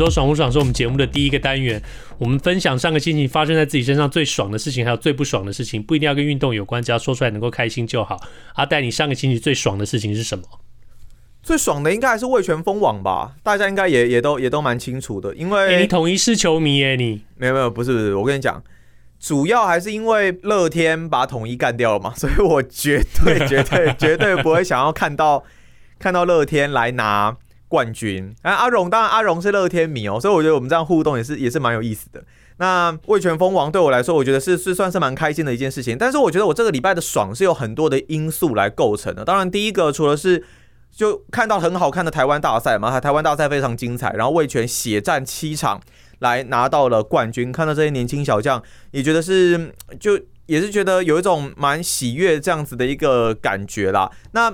周爽不爽是我们节目的第一个单元，我们分享上个星期发生在自己身上最爽的事情，还有最不爽的事情，不一定要跟运动有关，只要说出来能够开心就好。阿戴，你上个星期最爽的事情是什么？最爽的应该还是味全封网吧，大家应该也也都也都蛮清楚的，因为、欸、你统一是球迷耶，你没有没有不是不是，我跟你讲，主要还是因为乐天把统一干掉了嘛，所以我绝对绝对绝对不会想要看到看到乐天来拿。冠军，啊，阿荣当然阿荣是乐天迷哦，所以我觉得我们这样互动也是也是蛮有意思的。那味全封王对我来说，我觉得是是算是蛮开心的一件事情。但是我觉得我这个礼拜的爽是有很多的因素来构成的。当然，第一个除了是就看到很好看的台湾大赛嘛，台湾大赛非常精彩，然后魏全血战七场来拿到了冠军，看到这些年轻小将，也觉得是就也是觉得有一种蛮喜悦这样子的一个感觉啦。那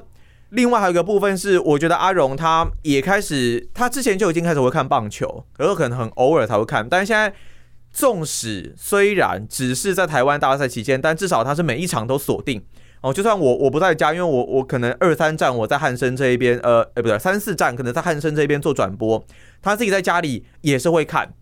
另外还有一个部分是，我觉得阿荣他也开始，他之前就已经开始会看棒球，可是可能很偶尔才会看。但是现在，纵使虽然只是在台湾大赛期间，但至少他是每一场都锁定哦。就算我我不在家，因为我我可能二三站我在汉森这一边，呃，哎不对，三四站可能在汉森这边做转播，他自己在家里也是会看。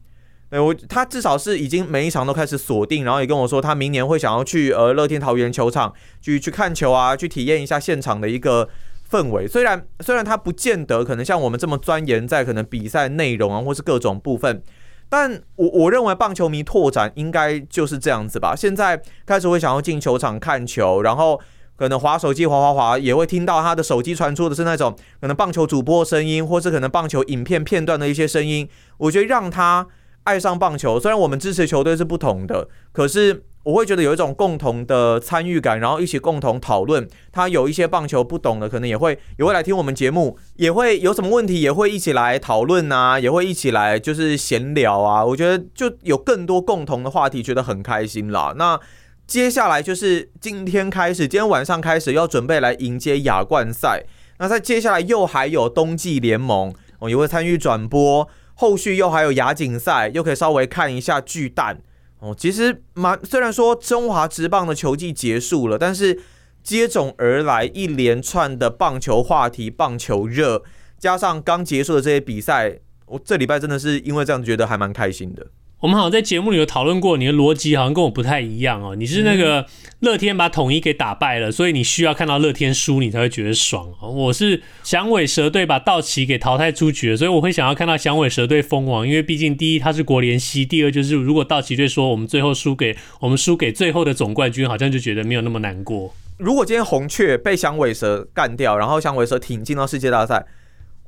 对我他至少是已经每一场都开始锁定，然后也跟我说他明年会想要去呃乐天桃园球场去去看球啊，去体验一下现场的一个。氛围虽然虽然他不见得可能像我们这么钻研在可能比赛内容啊，或是各种部分，但我我认为棒球迷拓展应该就是这样子吧。现在开始会想要进球场看球，然后可能滑手机滑滑滑，也会听到他的手机传出的是那种可能棒球主播声音，或是可能棒球影片片段的一些声音。我觉得让他爱上棒球，虽然我们支持球队是不同的，可是。我会觉得有一种共同的参与感，然后一起共同讨论。他有一些棒球不懂的，可能也会也会来听我们节目，也会有什么问题也会一起来讨论啊，也会一起来就是闲聊啊。我觉得就有更多共同的话题，觉得很开心啦。那接下来就是今天开始，今天晚上开始要准备来迎接亚冠赛。那在接下来又还有冬季联盟，我也会参与转播。后续又还有亚锦赛，又可以稍微看一下巨蛋。哦，其实蛮虽然说中华职棒的球季结束了，但是接踵而来一连串的棒球话题、棒球热，加上刚结束的这些比赛，我这礼拜真的是因为这样觉得还蛮开心的。我们好像在节目里有讨论过，你的逻辑好像跟我不太一样哦。你是那个乐天把统一给打败了，所以你需要看到乐天输，你才会觉得爽。我是响尾蛇队把道奇给淘汰出局了，所以我会想要看到响尾蛇队封王，因为毕竟第一他是国联西，第二就是如果道奇队说我们最后输给我们输给最后的总冠军，好像就觉得没有那么难过。如果今天红雀被响尾蛇干掉，然后响尾蛇挺进到世界大赛。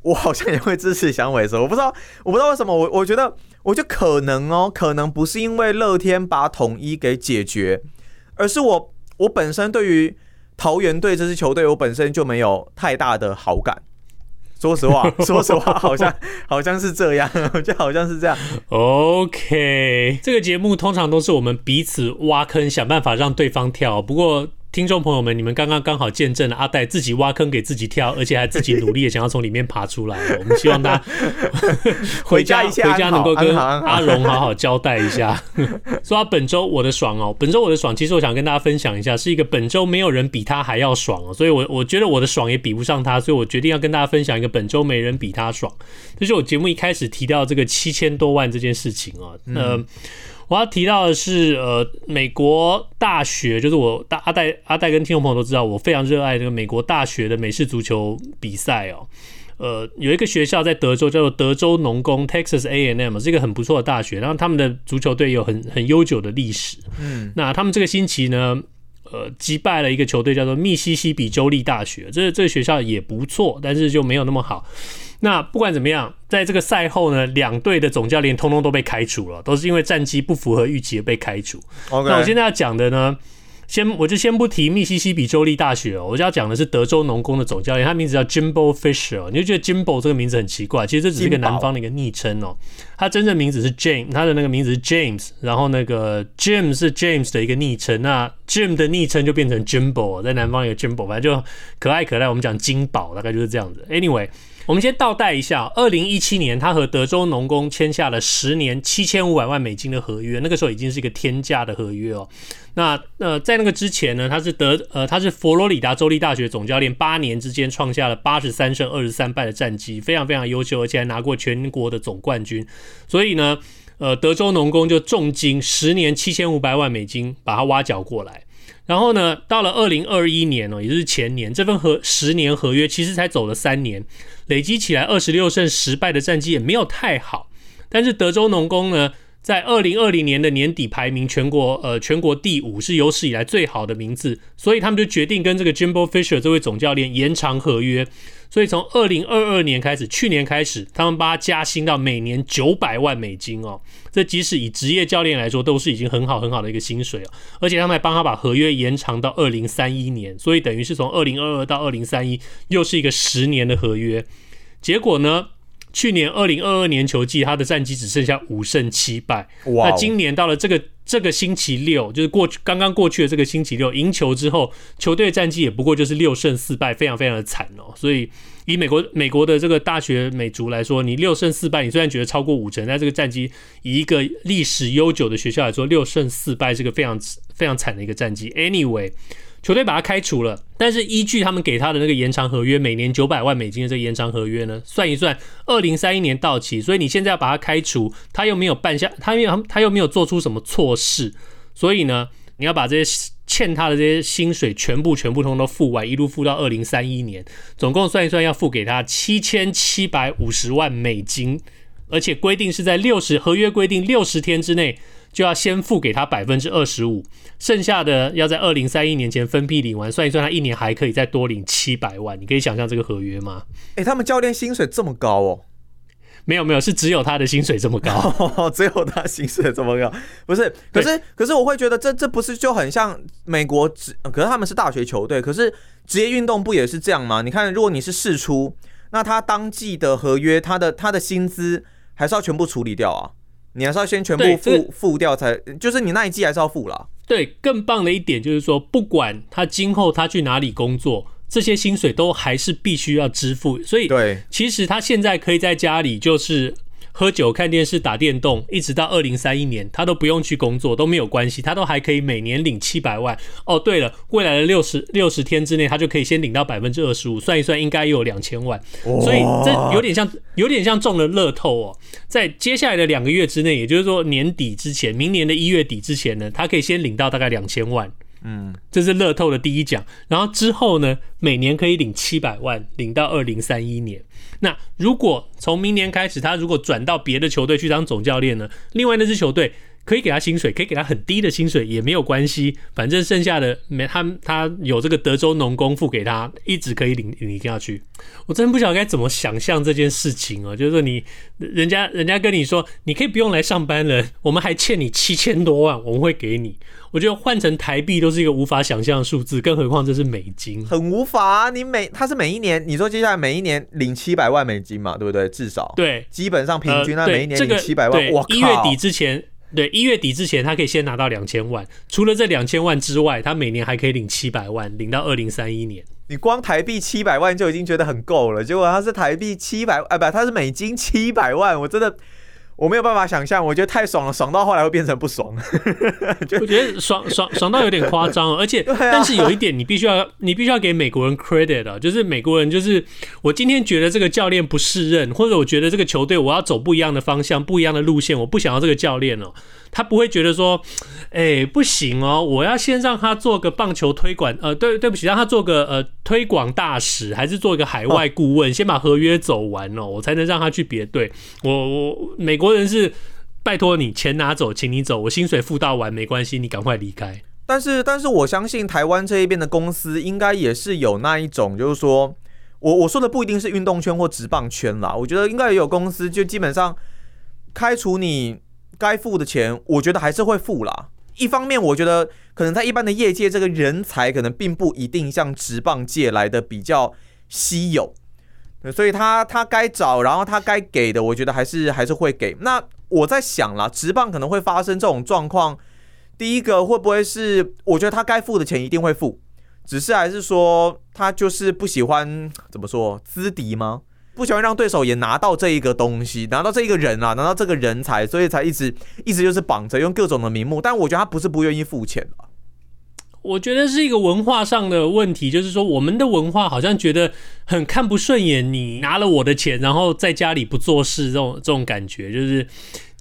我好像也会支持响尾蛇，我不知道，我不知道为什么，我我觉得，我觉得可能哦，可能不是因为乐天把统一给解决，而是我我本身对于桃园队这支球队，我本身就没有太大的好感。说实话，说实话，好像好像是这样，就好像是这样。OK，这个节目通常都是我们彼此挖坑，想办法让对方跳。不过。听众朋友们，你们刚刚刚好见证了阿戴自己挖坑给自己跳，而且还自己努力的想要从里面爬出来。我们希望他 回家回家能够跟阿荣好好交代一下。说到本周我的爽哦，本周我的爽，其实我想跟大家分享一下，是一个本周没有人比他还要爽哦，所以我我觉得我的爽也比不上他，所以我决定要跟大家分享一个本周没人比他爽。这是我节目一开始提到这个七千多万这件事情啊，呃。嗯我要提到的是，呃，美国大学，就是我大阿戴阿戴跟听众朋友都知道，我非常热爱这个美国大学的美式足球比赛哦。呃，有一个学校在德州叫做德州农工 （Texas A&M），是一个很不错的大学，然后他们的足球队有很很悠久的历史。嗯，那他们这个星期呢，呃，击败了一个球队叫做密西西比州立大学，这这个学校也不错，但是就没有那么好。那不管怎么样，在这个赛后呢，两队的总教练通通都被开除了，都是因为战绩不符合预期而被开除。Okay. 那我现在要讲的呢，先我就先不提密西西比州立大学哦，我就要讲的是德州农工的总教练，他名字叫 Jimbo Fisher。你就觉得 Jimbo 这个名字很奇怪，其实这只是一个南方的一个昵称哦。他真正名字是 James，他的那个名字是 James，然后那个 Jim 是 James 的一个昵称，那 Jim 的昵称就变成 Jimbo，在南方有 Jimbo，反正就可爱可爱。我们讲金宝，大概就是这样子。Anyway。我们先倒带一下，二零一七年，他和德州农工签下了十年七千五百万美金的合约，那个时候已经是一个天价的合约哦。那呃，在那个之前呢，他是德呃，他是佛罗里达州立大学总教练，八年之间创下了八十三胜二十三败的战绩，非常非常优秀，而且还拿过全国的总冠军。所以呢，呃，德州农工就重金十年七千五百万美金把他挖角过来。然后呢，到了二零二一年哦，也就是前年，这份合十年合约其实才走了三年，累积起来二十六胜十败的战绩也没有太好。但是德州农工呢，在二零二零年的年底排名全国呃全国第五，是有史以来最好的名字，所以他们就决定跟这个 Jimbo Fisher 这位总教练延长合约。所以从二零二二年开始，去年开始，他们把他加薪到每年九百万美金哦。这即使以职业教练来说，都是已经很好很好的一个薪水哦。而且他们还帮他把合约延长到二零三一年，所以等于是从二零二二到二零三一，又是一个十年的合约。结果呢，去年二零二二年球季，他的战绩只剩下五胜七败。哇！那今年到了这个。这个星期六就是过去刚刚过去的这个星期六，赢球之后，球队战绩也不过就是六胜四败，非常非常的惨哦。所以以美国美国的这个大学美足来说，你六胜四败，你虽然觉得超过五成，但这个战绩以一个历史悠久的学校来说，六胜四败是个非常非常惨的一个战绩。Anyway。球队把他开除了，但是依据他们给他的那个延长合约，每年九百万美金的这个延长合约呢，算一算，二零三一年到期，所以你现在要把他开除，他又没有办下，他又他又没有做出什么错事，所以呢，你要把这些欠他的这些薪水全部全部通都付完，一路付到二零三一年，总共算一算要付给他七千七百五十万美金，而且规定是在六十合约规定六十天之内。就要先付给他百分之二十五，剩下的要在二零三一年前分批领完，算一算，他一年还可以再多领七百万。你可以想象这个合约吗？诶、欸，他们教练薪水这么高哦？没有没有，是只有他的薪水这么高，只有他薪水这么高，不是？可是可是我会觉得这这不是就很像美国职？可是他们是大学球队，可是职业运动不也是这样吗？你看，如果你是释出，那他当季的合约，他的他的薪资还是要全部处理掉啊。你还是要先全部付、付掉才，就是你那一季还是要付啦。对，更棒的一点就是说，不管他今后他去哪里工作，这些薪水都还是必须要支付。所以，对，其实他现在可以在家里就是。喝酒、看电视、打电动，一直到二零三一年，他都不用去工作，都没有关系，他都还可以每年领七百万。哦，对了，未来的六十六十天之内，他就可以先领到百分之二十五，算一算应该有两千万。所以这有点像，有点像中了乐透哦。在接下来的两个月之内，也就是说年底之前，明年的一月底之前呢，他可以先领到大概两千万。嗯，这是乐透的第一奖。然后之后呢，每年可以领七百万，领到二零三一年。那如果从明年开始，他如果转到别的球队去当总教练呢？另外那支球队可以给他薪水，可以给他很低的薪水也没有关系，反正剩下的没他他有这个德州农工付给他，一直可以领领下去。我真不晓得该怎么想象这件事情哦，就是说你人家人家跟你说，你可以不用来上班了，我们还欠你七千多万，我们会给你。我觉得换成台币都是一个无法想象的数字，更何况这是美金，很无法啊！你每他是每一年，你说接下来每一年领七百万美金嘛，对不对？至少对，基本上平均他每一年领七百万。哇，一月底之前，对，一月底之前他可以先拿到两千万。除了这两千万之外，他每年还可以领七百万，领到二零三一年。你光台币七百万就已经觉得很够了，结果他是台币七百，哎，不，他是美金七百万，我真的。我没有办法想象，我觉得太爽了，爽到后来会变成不爽。我觉得爽爽爽到有点夸张，而且，但是有一点你必须要，你必须要给美国人 credit 啊，就是美国人就是我今天觉得这个教练不适任，或者我觉得这个球队我要走不一样的方向，不一样的路线，我不想要这个教练哦。他不会觉得说，哎、欸，不行哦，我要先让他做个棒球推广，呃，对，对不起，让他做个呃推广大使，还是做一个海外顾问，先把合约走完哦，我才能让他去别队。我我美国人是拜托你钱拿走，请你走，我薪水付到完没关系，你赶快离开。但是，但是我相信台湾这一边的公司应该也是有那一种，就是说我我说的不一定是运动圈或职棒圈啦，我觉得应该也有公司就基本上开除你。该付的钱，我觉得还是会付啦。一方面，我觉得可能在一般的业界，这个人才可能并不一定像职棒界来的比较稀有。所以他他该找，然后他该给的，我觉得还是还是会给。那我在想啦，职棒可能会发生这种状况。第一个会不会是，我觉得他该付的钱一定会付，只是还是说他就是不喜欢怎么说资敌吗？不喜欢让对手也拿到这一个东西，拿到这一个人啊，拿到这个人才，所以才一直一直就是绑着用各种的名目。但我觉得他不是不愿意付钱。我觉得是一个文化上的问题，就是说我们的文化好像觉得很看不顺眼，你拿了我的钱，然后在家里不做事，这种这种感觉，就是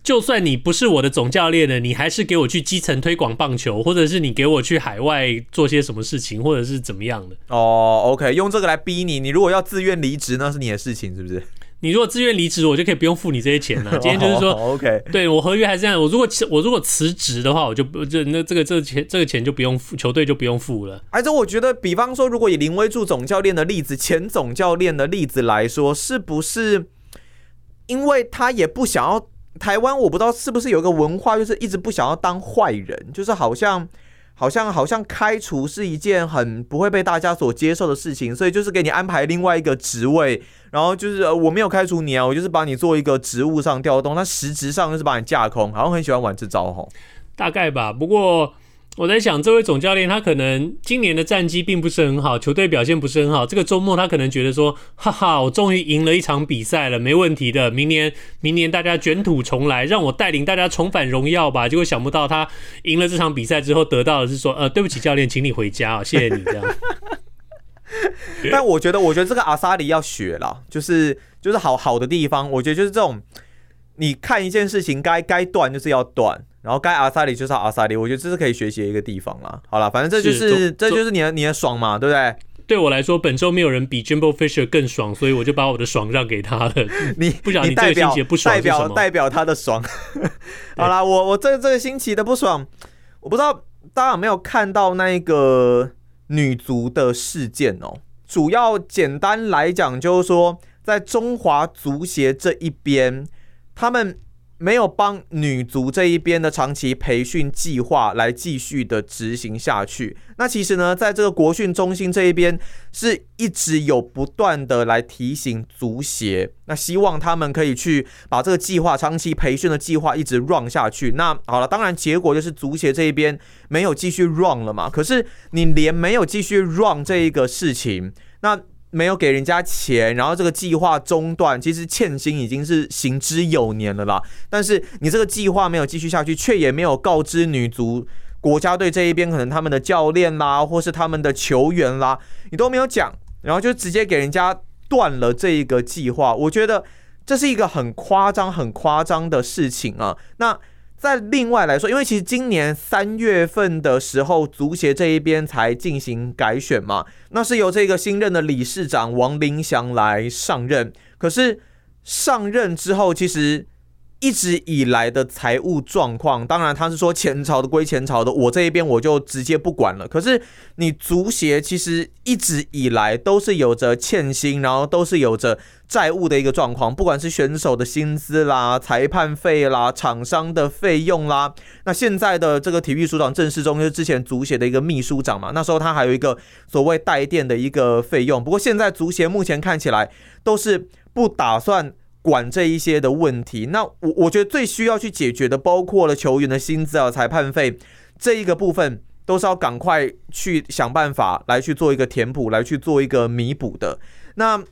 就算你不是我的总教练了，你还是给我去基层推广棒球，或者是你给我去海外做些什么事情，或者是怎么样的。哦，OK，用这个来逼你，你如果要自愿离职，那是你的事情，是不是？你如果自愿离职，我就可以不用付你这些钱了。今天就是说，OK，对我合约还是这样。我如果辞我如果辞职的话，我就这那这个这个钱这个钱就不用付，球队就不用付了。而且我觉得，比方说，如果以林威助总教练的例子、前总教练的例子来说，是不是因为他也不想要台湾？我不知道是不是有个文化，就是一直不想要当坏人，就是好像。好像好像开除是一件很不会被大家所接受的事情，所以就是给你安排另外一个职位，然后就是我没有开除你啊，我就是把你做一个职务上调动，那实质上就是把你架空，好像很喜欢玩这招吼，大概吧，不过。我在想，这位总教练他可能今年的战绩并不是很好，球队表现不是很好。这个周末他可能觉得说，哈哈，我终于赢了一场比赛了，没问题的。明年，明年大家卷土重来，让我带领大家重返荣耀吧。结果想不到他赢了这场比赛之后，得到的是说，呃，对不起，教练，请你回家啊，谢谢你这样。但我觉得，我觉得这个阿萨里要学了，就是就是好好的地方，我觉得就是这种，你看一件事情该该断就是要断。然后该阿萨里就是阿萨里，我觉得这是可以学习的一个地方啦。好了，反正这就是，是这就是你的你的爽嘛，对不对？对我来说，本周没有人比 Jimbo Fisher 更爽，所以我就把我的爽让给他了。你不晓得你这个星期的不爽？代表代表他的爽。好啦，我我这这个星期的不爽，我不知道大家有没有看到那个女足的事件哦。主要简单来讲，就是说在中华足协这一边，他们。没有帮女足这一边的长期培训计划来继续的执行下去。那其实呢，在这个国训中心这一边，是一直有不断的来提醒足协，那希望他们可以去把这个计划、长期培训的计划一直 run 下去。那好了，当然结果就是足协这一边没有继续 run 了嘛。可是你连没有继续 run 这一个事情，那。没有给人家钱，然后这个计划中断，其实欠薪已经是行之有年了啦。但是你这个计划没有继续下去，却也没有告知女足国家队这一边，可能他们的教练啦，或是他们的球员啦，你都没有讲，然后就直接给人家断了这一个计划。我觉得这是一个很夸张、很夸张的事情啊。那。再另外来说，因为其实今年三月份的时候，足协这一边才进行改选嘛，那是由这个新任的理事长王林祥来上任。可是上任之后，其实。一直以来的财务状况，当然他是说前朝的归前朝的，我这一边我就直接不管了。可是你足协其实一直以来都是有着欠薪，然后都是有着债务的一个状况，不管是选手的薪资啦、裁判费啦、厂商的费用啦。那现在的这个体育署长郑世忠就是之前足协的一个秘书长嘛，那时候他还有一个所谓代垫的一个费用。不过现在足协目前看起来都是不打算。管这一些的问题，那我我觉得最需要去解决的，包括了球员的薪资啊、裁判费这一个部分，都是要赶快去想办法来去做一个填补，来去做一个弥补的。那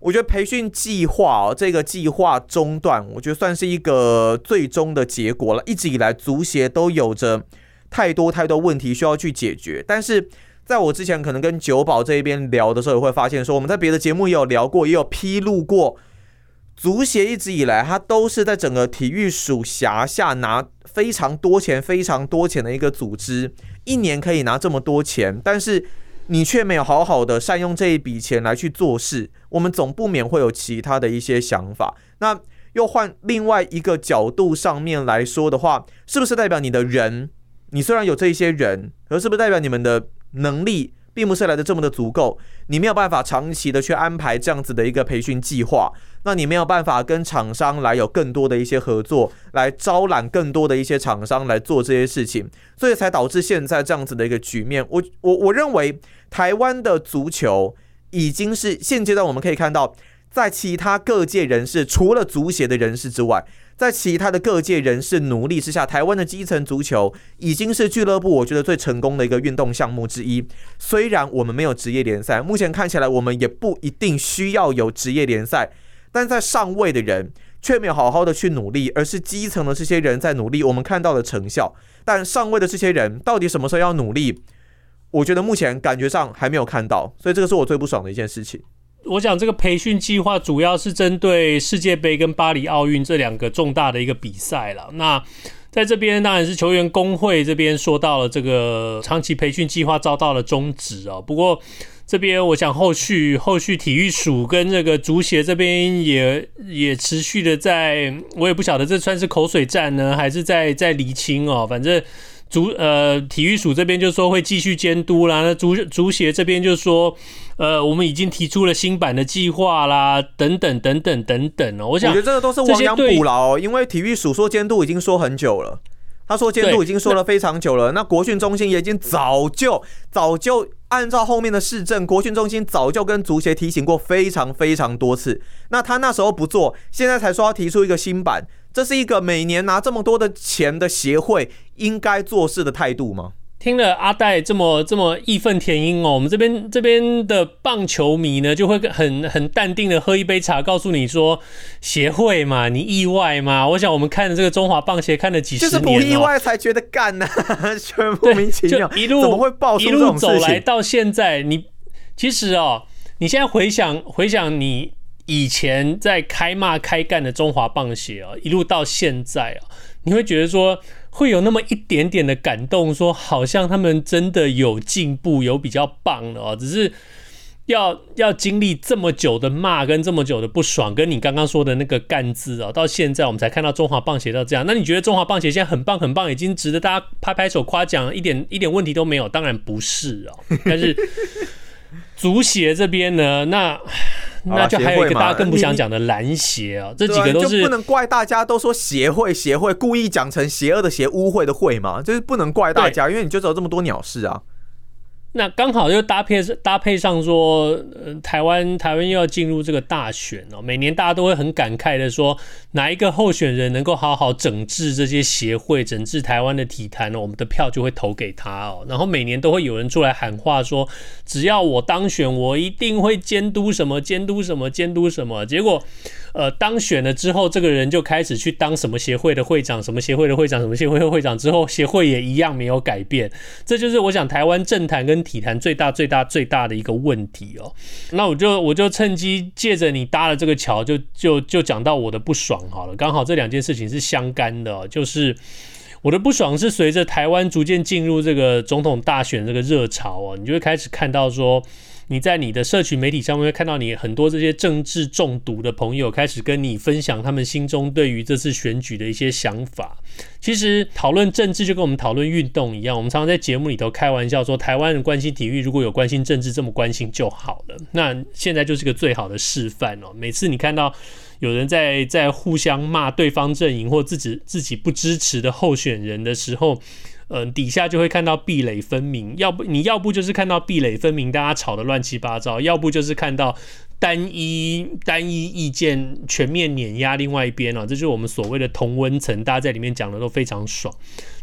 我觉得培训计划哦，这个计划中断，我觉得算是一个最终的结果了。一直以来，足协都有着太多太多问题需要去解决，但是在我之前可能跟九宝这一边聊的时候，也会发现说，我们在别的节目也有聊过，也有披露过。足协一直以来，他都是在整个体育署辖下拿非常多钱、非常多钱的一个组织，一年可以拿这么多钱，但是你却没有好好的善用这一笔钱来去做事，我们总不免会有其他的一些想法。那又换另外一个角度上面来说的话，是不是代表你的人，你虽然有这一些人，可是不是代表你们的能力并不是来的这么的足够，你没有办法长期的去安排这样子的一个培训计划，那你没有办法跟厂商来有更多的一些合作，来招揽更多的一些厂商来做这些事情，所以才导致现在这样子的一个局面。我我我认为台湾的足球已经是现阶段我们可以看到，在其他各界人士除了足协的人士之外。在其他的各界人士努力之下，台湾的基层足球已经是俱乐部我觉得最成功的一个运动项目之一。虽然我们没有职业联赛，目前看起来我们也不一定需要有职业联赛，但在上位的人却没有好好的去努力，而是基层的这些人在努力，我们看到了成效。但上位的这些人到底什么时候要努力？我觉得目前感觉上还没有看到，所以这个是我最不爽的一件事情。我想这个培训计划主要是针对世界杯跟巴黎奥运这两个重大的一个比赛了。那在这边当然是球员工会这边说到了这个长期培训计划遭到了终止啊。不过这边我想后续后续体育署跟这个足协这边也也持续的在，我也不晓得这算是口水战呢，还是在在厘清哦。反正。足呃体育署这边就说会继续监督啦，那足足协这边就说，呃，我们已经提出了新版的计划啦，等等等等等等哦。我想，我觉得这个都是亡羊补牢，因为体育署说监督已经说很久了，他说监督已经说了非常久了。那，那国训中心也已经早就早就按照后面的市政，国训中心早就跟足协提醒过非常非常多次。那他那时候不做，现在才说要提出一个新版。这是一个每年拿这么多的钱的协会应该做事的态度吗？听了阿戴这么这么义愤填膺哦，我们这边这边的棒球迷呢，就会很很淡定的喝一杯茶，告诉你说协会嘛，你意外嘛？我想我们看了这个中华棒协看了几十年，就是不意外才觉得干呢、啊，全莫名其妙，一路怎么会爆？一路走来到现在，你其实哦，你现在回想回想你。以前在开骂开干的中华棒协啊，一路到现在啊，你会觉得说会有那么一点点的感动，说好像他们真的有进步，有比较棒了哦。只是要要经历这么久的骂跟这么久的不爽，跟你刚刚说的那个干字啊，到现在我们才看到中华棒协到这样。那你觉得中华棒协现在很棒很棒，已经值得大家拍拍手夸奖，一点一点问题都没有？当然不是哦。但是足协这边呢，那。那就还有一个大家更不想讲的蓝协啊，这几个都是不能怪大家都说协会协会故意讲成邪恶的邪污秽的秽嘛，就是不能怪大家，因为你就只有这么多鸟事啊。那刚好就搭配搭配上说，呃，台湾台湾又要进入这个大选哦，每年大家都会很感慨的说，哪一个候选人能够好好整治这些协会，整治台湾的体坛呢？我们的票就会投给他哦。然后每年都会有人出来喊话说，只要我当选，我一定会监督什么监督什么监督什么。结果，呃，当选了之后，这个人就开始去当什么协会的会长，什么协会的会长，什么协会的会长之后，协会也一样没有改变。这就是我想台湾政坛跟体坛最大最大最大的一个问题哦，那我就我就趁机借着你搭了这个桥，就就就讲到我的不爽好了。刚好这两件事情是相干的，就是我的不爽是随着台湾逐渐进入这个总统大选这个热潮哦，你就会开始看到说。你在你的社群媒体上面会看到你很多这些政治中毒的朋友开始跟你分享他们心中对于这次选举的一些想法。其实讨论政治就跟我们讨论运动一样，我们常常在节目里头开玩笑说，台湾人关心体育，如果有关心政治这么关心就好了。那现在就是个最好的示范哦。每次你看到有人在在互相骂对方阵营或自己自己不支持的候选人的时候。嗯、底下就会看到壁垒分明，要不你要不就是看到壁垒分明，大家吵得乱七八糟；要不就是看到单一单一意见全面碾压另外一边啊，这就是我们所谓的同温层，大家在里面讲的都非常爽。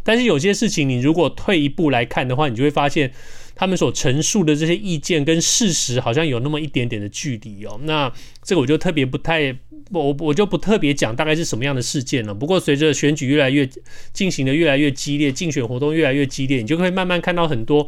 但是有些事情，你如果退一步来看的话，你就会发现。他们所陈述的这些意见跟事实好像有那么一点点的距离哦。那这个我就特别不太，我我就不特别讲大概是什么样的事件了。不过随着选举越来越进行的越来越激烈，竞选活动越来越激烈，你就会慢慢看到很多。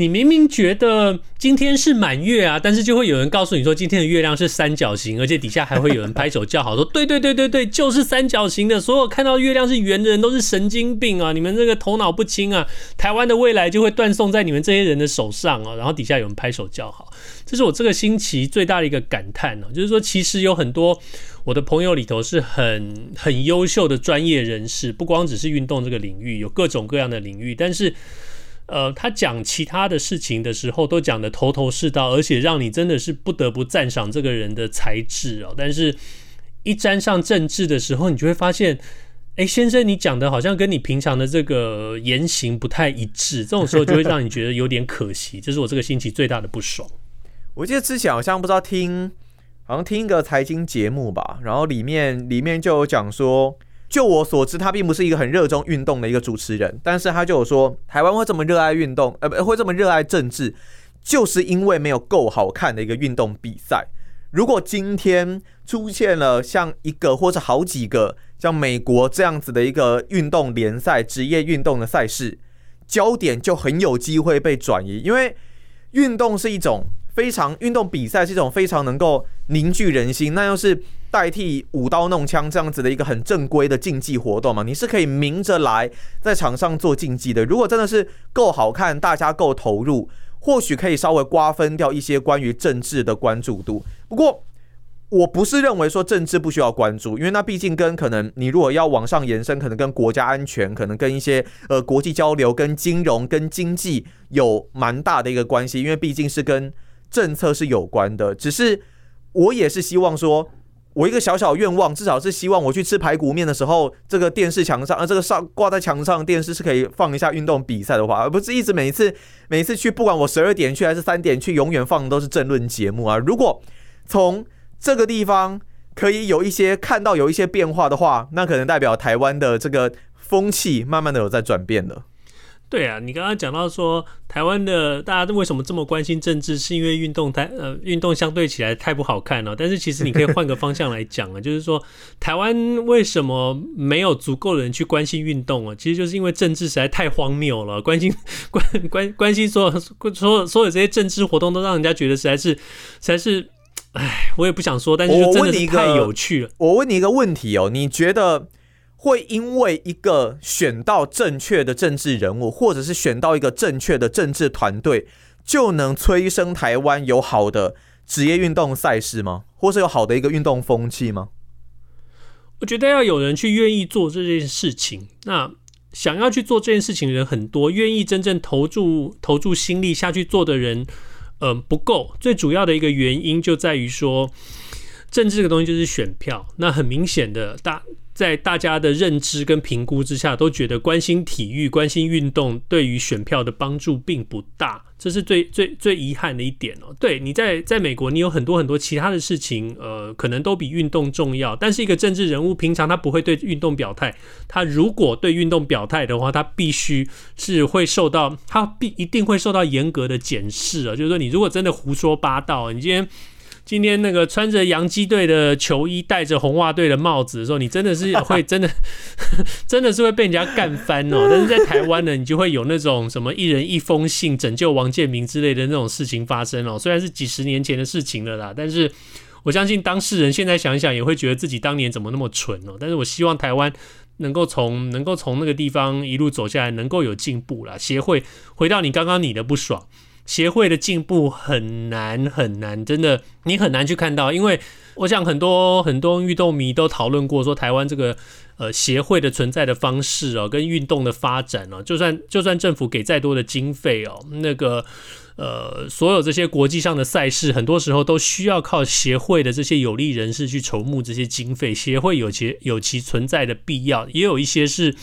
你明明觉得今天是满月啊，但是就会有人告诉你说今天的月亮是三角形，而且底下还会有人拍手叫好，说对对对对对，就是三角形的。所有看到月亮是圆的人都是神经病啊！你们这个头脑不清啊！台湾的未来就会断送在你们这些人的手上啊！然后底下有人拍手叫好，这是我这个星期最大的一个感叹啊，就是说其实有很多我的朋友里头是很很优秀的专业人士，不光只是运动这个领域，有各种各样的领域，但是。呃，他讲其他的事情的时候，都讲得头头是道，而且让你真的是不得不赞赏这个人的才智哦。但是，一沾上政治的时候，你就会发现，哎，先生，你讲的好像跟你平常的这个言行不太一致，这种时候就会让你觉得有点可惜，这是我这个星期最大的不爽。我记得之前好像不知道听，好像听一个财经节目吧，然后里面里面就有讲说。就我所知，他并不是一个很热衷运动的一个主持人，但是他就有说，台湾会这么热爱运动，呃，不会这么热爱政治，就是因为没有够好看的一个运动比赛。如果今天出现了像一个或者好几个像美国这样子的一个运动联赛、职业运动的赛事，焦点就很有机会被转移，因为运动是一种非常运动比赛是一种非常能够凝聚人心，那又是。代替舞刀弄枪这样子的一个很正规的竞技活动嘛，你是可以明着来在场上做竞技的。如果真的是够好看，大家够投入，或许可以稍微瓜分掉一些关于政治的关注度。不过，我不是认为说政治不需要关注，因为那毕竟跟可能你如果要往上延伸，可能跟国家安全，可能跟一些呃国际交流、跟金融、跟经济有蛮大的一个关系，因为毕竟是跟政策是有关的。只是我也是希望说。我一个小小愿望，至少是希望我去吃排骨面的时候，这个电视墙上，呃，这个上挂在墙上的电视是可以放一下运动比赛的话，而不是一直每一次每一次去，不管我十二点去还是三点去，永远放的都是政论节目啊。如果从这个地方可以有一些看到有一些变化的话，那可能代表台湾的这个风气慢慢的有在转变了。对啊，你刚刚讲到说台湾的大家为什么这么关心政治，是因为运动太呃运动相对起来太不好看了。但是其实你可以换个方向来讲啊，就是说台湾为什么没有足够的人去关心运动啊？其实就是因为政治实在太荒谬了，关心 关关关心所有所有所有这些政治活动都让人家觉得实在是实在是，哎，我也不想说，但是就真的是太有趣了。我问你一个问题哦，你觉得？会因为一个选到正确的政治人物，或者是选到一个正确的政治团队，就能催生台湾有好的职业运动赛事吗？或是有好的一个运动风气吗？我觉得要有人去愿意做这件事情。那想要去做这件事情的人很多，愿意真正投注投注心力下去做的人，嗯、不够。最主要的一个原因就在于说，政治这个东西就是选票。那很明显的大。在大家的认知跟评估之下，都觉得关心体育、关心运动对于选票的帮助并不大，这是最最最遗憾的一点哦。对，你在在美国，你有很多很多其他的事情，呃，可能都比运动重要。但是一个政治人物，平常他不会对运动表态，他如果对运动表态的话，他必须是会受到，他必一定会受到严格的检视啊。就是说，你如果真的胡说八道，你今天。今天那个穿着洋基队的球衣，戴着红袜队的帽子的时候，你真的是会真的，真的是会被人家干翻哦。但是在台湾呢，你就会有那种什么一人一封信拯救王建民之类的那种事情发生哦。虽然是几十年前的事情了啦，但是我相信当事人现在想一想，也会觉得自己当年怎么那么蠢哦。但是我希望台湾能够从能够从那个地方一路走下来，能够有进步啦。协会回到你刚刚你的不爽。协会的进步很难很难，真的你很难去看到，因为我想很多很多运动迷都讨论过，说台湾这个呃协会的存在的方式哦，跟运动的发展哦，就算就算政府给再多的经费哦，那个呃所有这些国际上的赛事，很多时候都需要靠协会的这些有力人士去筹募这些经费，协会有其有其存在的必要，也有一些是。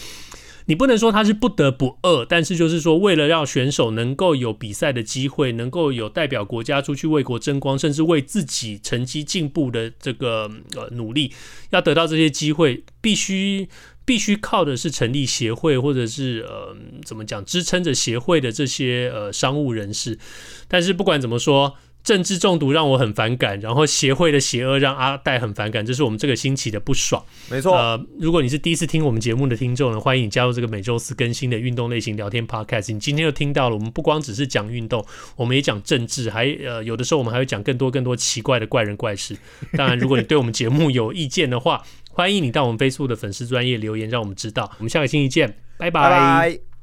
你不能说他是不得不饿，但是就是说，为了让选手能够有比赛的机会，能够有代表国家出去为国争光，甚至为自己成绩进步的这个呃努力，要得到这些机会，必须必须靠的是成立协会，或者是呃怎么讲，支撑着协会的这些呃商务人士。但是不管怎么说。政治中毒让我很反感，然后协会的邪恶让阿戴很反感，这是我们这个星期的不爽。没错，呃，如果你是第一次听我们节目的听众呢，欢迎你加入这个每周四更新的运动类型聊天 Podcast。你今天又听到了，我们不光只是讲运动，我们也讲政治，还呃有的时候我们还会讲更多更多奇怪的怪人怪事。当然，如果你对我们节目有意见的话，欢迎你到我们 Facebook 的粉丝专业留言，让我们知道。我们下个星期见，拜拜。拜拜。